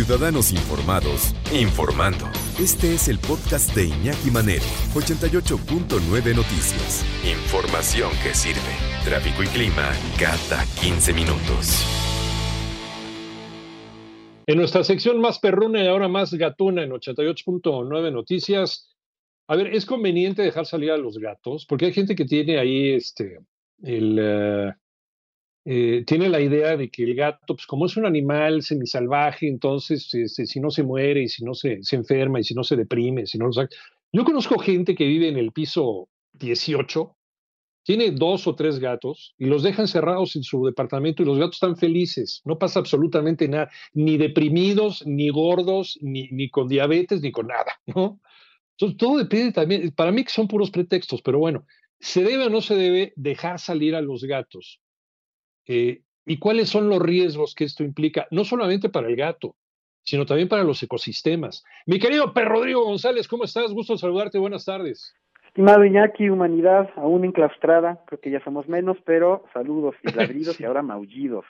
Ciudadanos Informados, informando. Este es el podcast de Iñaki Manero, 88.9 Noticias. Información que sirve. Tráfico y clima cada 15 minutos. En nuestra sección más perruna y ahora más gatuna en 88.9 Noticias. A ver, ¿es conveniente dejar salir a los gatos? Porque hay gente que tiene ahí este, el, eh, eh, tiene la idea de que el gato, pues como es un animal semisalvaje, entonces este, si no se muere y si no se, enferma y si no se deprime, si no lo saca. Yo conozco gente que vive en el piso 18, tiene dos o tres gatos y los dejan cerrados en su departamento y los gatos están felices, no pasa absolutamente nada, ni deprimidos, ni gordos, ni, ni con diabetes, ni con nada, ¿no? Entonces todo depende también, para mí que son puros pretextos, pero bueno, ¿se debe o no se debe dejar salir a los gatos? Eh, ¿Y cuáles son los riesgos que esto implica? No solamente para el gato, sino también para los ecosistemas. Mi querido Per Rodrigo González, ¿cómo estás? Gusto saludarte, buenas tardes. Estimado Iñaki, humanidad aún enclaustrada, creo que ya somos menos, pero saludos y ladridos y ahora maullidos.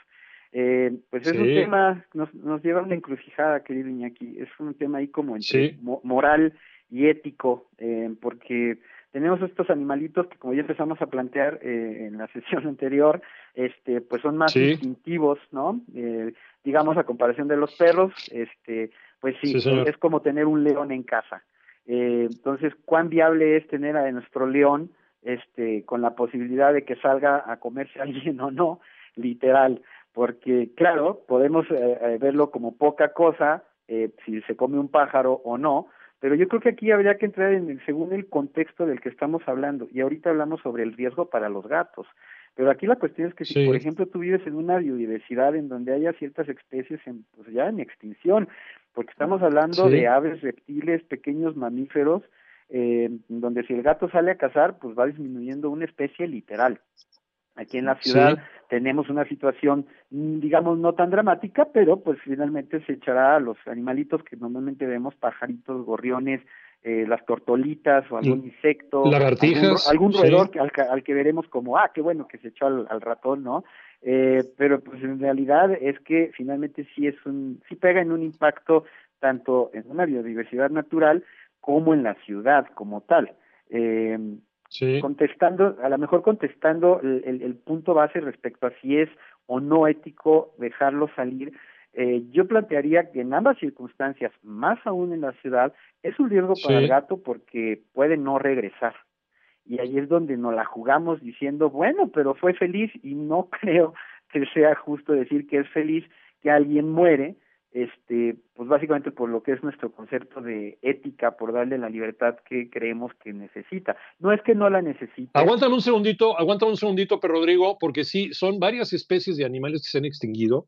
Eh, pues es un tema, nos, nos lleva a una encrucijada, querido Iñaki, es un tema ahí como entre moral y ético, eh, porque tenemos estos animalitos que como ya empezamos a plantear eh, en la sesión anterior, este, pues son más instintivos, ¿no? Eh, digamos a comparación de los perros, este, pues sí, es como tener un león en casa. Eh, entonces, ¿cuán viable es tener a nuestro león, este, con la posibilidad de que salga a comerse a alguien o no, literal? Porque, claro, podemos eh, verlo como poca cosa, si se come un pájaro o no, pero yo creo que aquí habría que entrar en el, según el contexto del que estamos hablando. Y ahorita hablamos sobre el riesgo para los gatos. Pero aquí la cuestión es que si, por ejemplo, tú vives en una biodiversidad en donde haya ciertas especies en, pues ya en extinción, porque estamos hablando de aves, reptiles, pequeños mamíferos, eh, donde si el gato sale a cazar, pues va disminuyendo una especie literal. Aquí en la ciudad tenemos una situación, mm, digamos, no tan dramática, pero pues finalmente se echará a los animalitos que normalmente vemos, pajaritos, gorriones, eh, las tortolitas o algún insecto, lagartijas, algún, roedor al, al, que veremos como, ah, qué bueno que se echó al, ratón, ¿no? Eh, pero pues en realidad es que finalmente sí es un, sí pega en un impacto tanto en una biodiversidad natural como en la ciudad como tal. Eh, contestando, a lo mejor contestando el, el, punto base respecto a si es o no ético dejarlo salir, eh, yo plantearía que en ambas circunstancias, más aún en la ciudad, es un riesgo para el gato porque puede no regresar. Y ahí es donde nos la jugamos diciendo, bueno, pero fue feliz y no creo que sea justo decir que es feliz que alguien muere este, pues básicamente por lo que es nuestro concepto de ética, por darle la libertad que creemos que necesita. No es que no la necesite. Aguántame un segundito, aguántame un segundito, pero Rodrigo, porque sí, son varias especies de animales que se han extinguido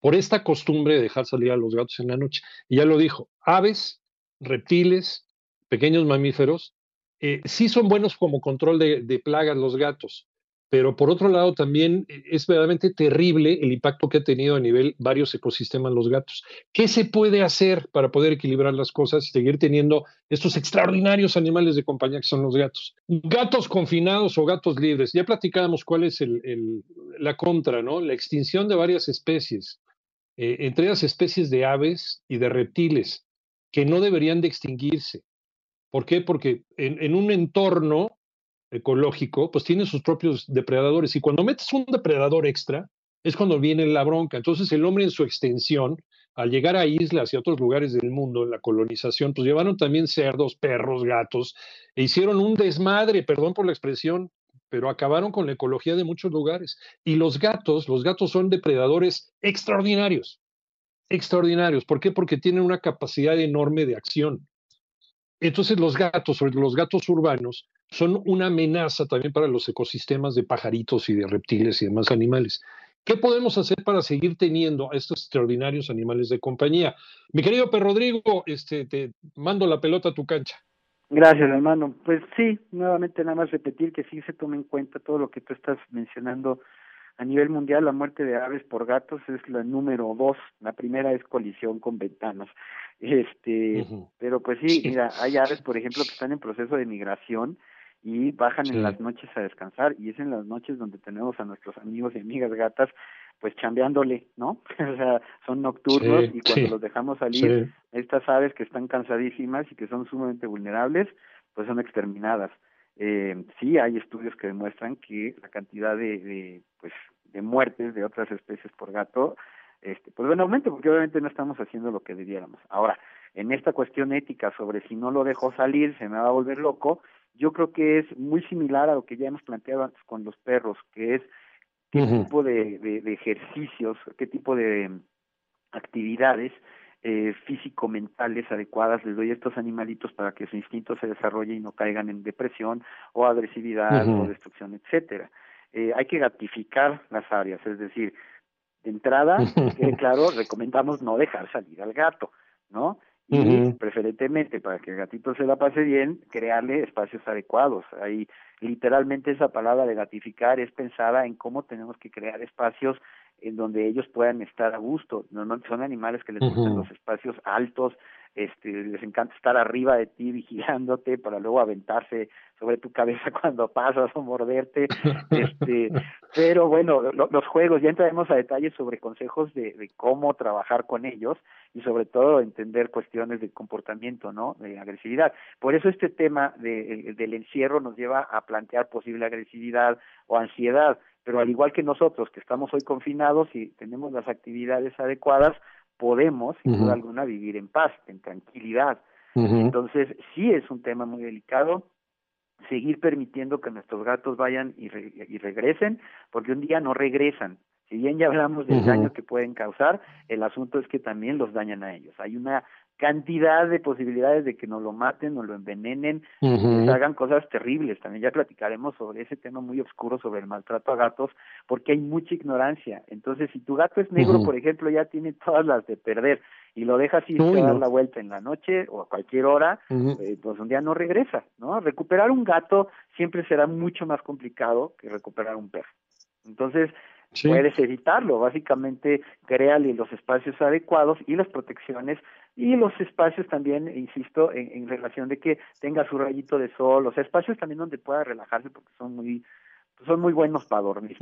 por esta costumbre de dejar salir a los gatos en la noche. Y ya lo dijo, aves, reptiles, pequeños mamíferos, eh, sí son buenos como control de, de plagas los gatos, pero por otro lado también eh, es verdaderamente terrible el impacto que ha tenido a nivel varios ecosistemas los gatos. ¿Qué se puede hacer para poder equilibrar las cosas y seguir teniendo estos extraordinarios animales de compañía que son los gatos? Gatos confinados o gatos libres. Ya platicábamos cuál es el, la contra, ¿no? La extinción de varias especies, eh, entre las especies de aves y de reptiles, que no deberían de extinguirse. ¿Por qué? Porque en, en un entorno ecológico, pues tiene sus propios depredadores. Y cuando metes un depredador extra, es cuando viene la bronca. Entonces el hombre en su extensión, al llegar a islas y a otros lugares del mundo, en la colonización, pues llevaron también cerdos, perros, gatos, e hicieron un desmadre, perdón por la expresión, pero acabaron con la ecología de muchos lugares. Y los gatos, los gatos son depredadores extraordinarios, extraordinarios. ¿Por qué? Porque tienen una capacidad enorme de acción. Entonces los gatos, sobre los gatos urbanos, son una amenaza también para los ecosistemas de pajaritos y de reptiles y demás animales. ¿Qué podemos hacer para seguir teniendo a estos extraordinarios animales de compañía? Mi querido Per Rodrigo, este, te mando la pelota a tu cancha. Gracias, hermano. Pues sí, nuevamente nada más repetir que sí se tome en cuenta todo lo que tú estás mencionando a nivel mundial. La muerte de aves por gatos es la número dos. La primera es colisión con ventanas. Este, pero pues sí, mira, hay aves, por ejemplo, que están en proceso de migración y bajan en las noches a descansar y es en las noches donde tenemos a nuestros amigos y amigas gatas pues chambeándole, ¿no? o sea, son nocturnos y cuando los dejamos salir, estas aves que están cansadísimas y que son sumamente vulnerables, pues son exterminadas. Eh, sí hay estudios que demuestran que la cantidad de, de, pues, de muertes de otras especies por gato, este, pues bueno, aumenta porque obviamente no estamos haciendo lo que debiéramos. Ahora, en esta cuestión ética sobre si no lo dejo salir, se me va a volver loco, yo creo que es muy similar a lo que ya hemos planteado antes con los perros, que es qué tipo de, de, ejercicios, qué tipo de actividades eh, físico-mentales adecuadas les doy a estos animalitos para que su instinto se desarrolle y no caigan en depresión o agresividad o destrucción, etcétera. Eh, hay que gratificar las áreas, es decir, de entrada, claro, recomendamos no dejar salir al gato, ¿no? Y preferentemente para que el gatito se la pase bien, crearle espacios adecuados. Ahí literalmente esa palabra de gratificar es pensada en cómo tenemos que crear espacios en donde ellos puedan estar a gusto. Normalmente son animales que les gustan los espacios altos, este, les encanta estar arriba de ti vigilándote para luego aventarse sobre tu cabeza cuando pasas o morderte, este, pero bueno, los juegos, ya entraremos a detalles sobre consejos de, de, cómo trabajar con ellos y sobre todo entender cuestiones de comportamiento, ¿no? De agresividad. Por eso este tema de, del encierro nos lleva a plantear posible agresividad o ansiedad, pero al igual que nosotros que estamos hoy confinados y tenemos las actividades adecuadas, podemos, sin duda alguna, vivir en paz, en tranquilidad. Entonces, sí es un tema muy delicado seguir permitiendo que nuestros gatos vayan y, y regresen, porque un día no regresan. Si bien ya hablamos del daño que pueden causar, el asunto es que también los dañan a ellos. Hay una cantidad de posibilidades de que nos lo maten, nos lo envenenen, uh hagan cosas terribles. También ya platicaremos sobre ese tema muy oscuro sobre el maltrato a gatos, porque hay mucha ignorancia. Entonces, si tu gato es negro, por ejemplo, ya tiene todas las de perder y lo dejas ir a dar la vuelta en la noche o a cualquier hora, eh, pues un día no regresa, ¿no? Recuperar un gato siempre será mucho más complicado que recuperar un perro. Entonces, puedes evitarlo, básicamente créale los espacios adecuados y las protecciones y los espacios también, insisto, en, relación de que tenga su rayito de sol, los espacios también donde pueda relajarse porque son muy, son muy buenos para dormir.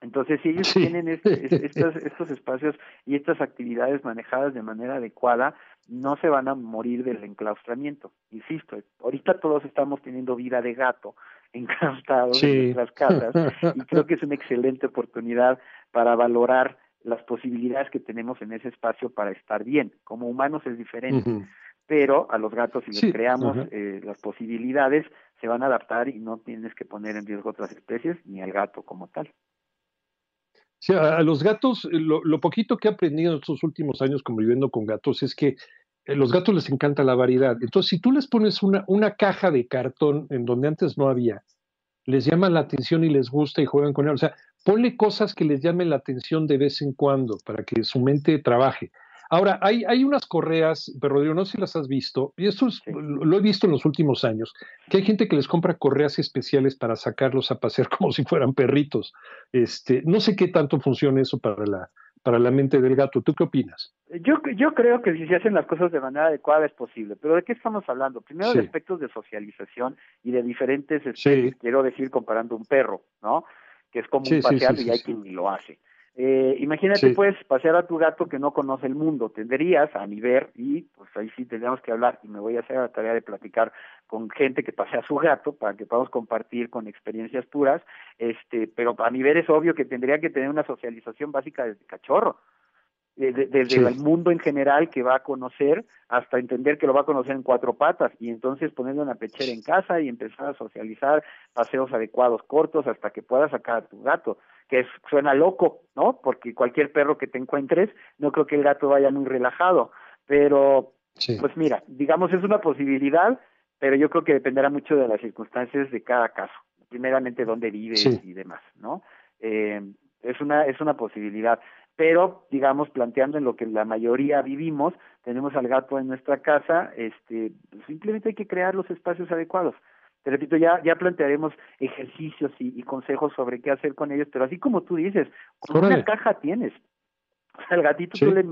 Entonces, si ellos tienen este, estos, estos espacios y estas actividades manejadas de manera adecuada, no se van a morir del enclaustramiento. Insisto, ahorita todos estamos teniendo vida de gato enclaustrados en nuestras casas y creo que es una excelente oportunidad para valorar las posibilidades que tenemos en ese espacio para estar bien. Como humanos es diferente, pero a los gatos si les creamos eh, las posibilidades se van a adaptar y no tienes que poner en riesgo otras especies ni al gato como tal. Sí, a, los gatos, lo, lo, poquito que he aprendido en estos últimos años conviviendo con gatos es que los gatos les encanta la variedad. Entonces, si tú les pones una, una caja de cartón en donde antes no había, les llama la atención y les gusta y juegan con él. O sea, ponle cosas que les llamen la atención de vez en cuando para que su mente trabaje. Ahora, hay, hay unas correas, pero Rodrigo, no sé si las has visto, y esto lo he visto en los últimos años, que hay gente que les compra correas especiales para sacarlos a pasear como si fueran perritos. Este, no sé qué tanto funciona eso para la, para la mente del gato. ¿Tú qué opinas? Yo, yo creo que si se hacen las cosas de manera adecuada es posible, pero ¿de qué estamos hablando? Primero de aspectos de socialización y de diferentes especies, quiero decir comparando un perro, ¿no? Que es como un pasear y hay quien ni lo hace. Eh, imagínate, puedes pasear a tu gato que no conoce el mundo. Tendrías a mi ver, y pues ahí sí tendríamos que hablar, y me voy a hacer la tarea de platicar con gente que pasea a su gato para que podamos compartir con experiencias puras. Este, pero a mi ver es obvio que tendría que tener una socialización básica desde cachorro. Desde, el mundo en general que va a conocer hasta entender que lo va a conocer en cuatro patas y entonces ponerle una pechera en casa y empezar a socializar paseos adecuados cortos hasta que puedas sacar a tu gato que suena loco, ¿no? Porque cualquier perro que te encuentres, no creo que el gato vaya muy relajado, pero pues mira, digamos es una posibilidad, pero yo creo que dependerá mucho de las circunstancias de cada caso, primeramente dónde vive y demás, ¿no? Eh, es una es una posibilidad, pero digamos planteando en lo que la mayoría vivimos, tenemos al gato en nuestra casa, este simplemente hay que crear los espacios adecuados. Te repito, ya, ya plantearemos ejercicios y, consejos sobre qué hacer con ellos, pero así como tú dices, con una caja tienes. O sea, al gatito tú le,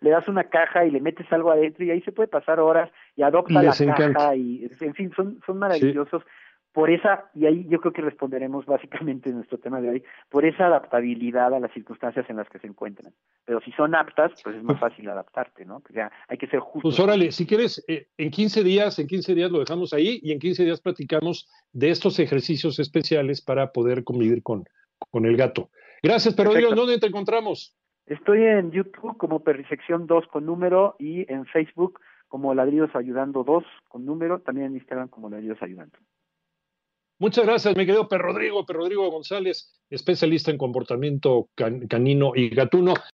le, das una caja y le metes algo adentro y ahí se puede pasar horas y adopta la caja y, en fin, son, son maravillosos. Por esa, y ahí yo creo que responderemos básicamente en nuestro tema de hoy, por esa adaptabilidad a las circunstancias en las que se encuentran. Pero si son aptas, pues es más fácil adaptarte, ¿no? O sea, hay que ser justo. Pues órale, si quieres, eh, en 15 días, en 15 días lo dejamos ahí y en 15 días platicamos de estos ejercicios especiales para poder convivir con, con el gato. Gracias, pero Dios, ¿dónde te encontramos? Estoy en YouTube como Perrisección 2 con número y en Facebook como Ladridos Ayudando 2 con número, también en Instagram como Ladridos Ayudando. Muchas gracias, mi querido Per Rodrigo, Rodrigo González, especialista en comportamiento canino y gatuno.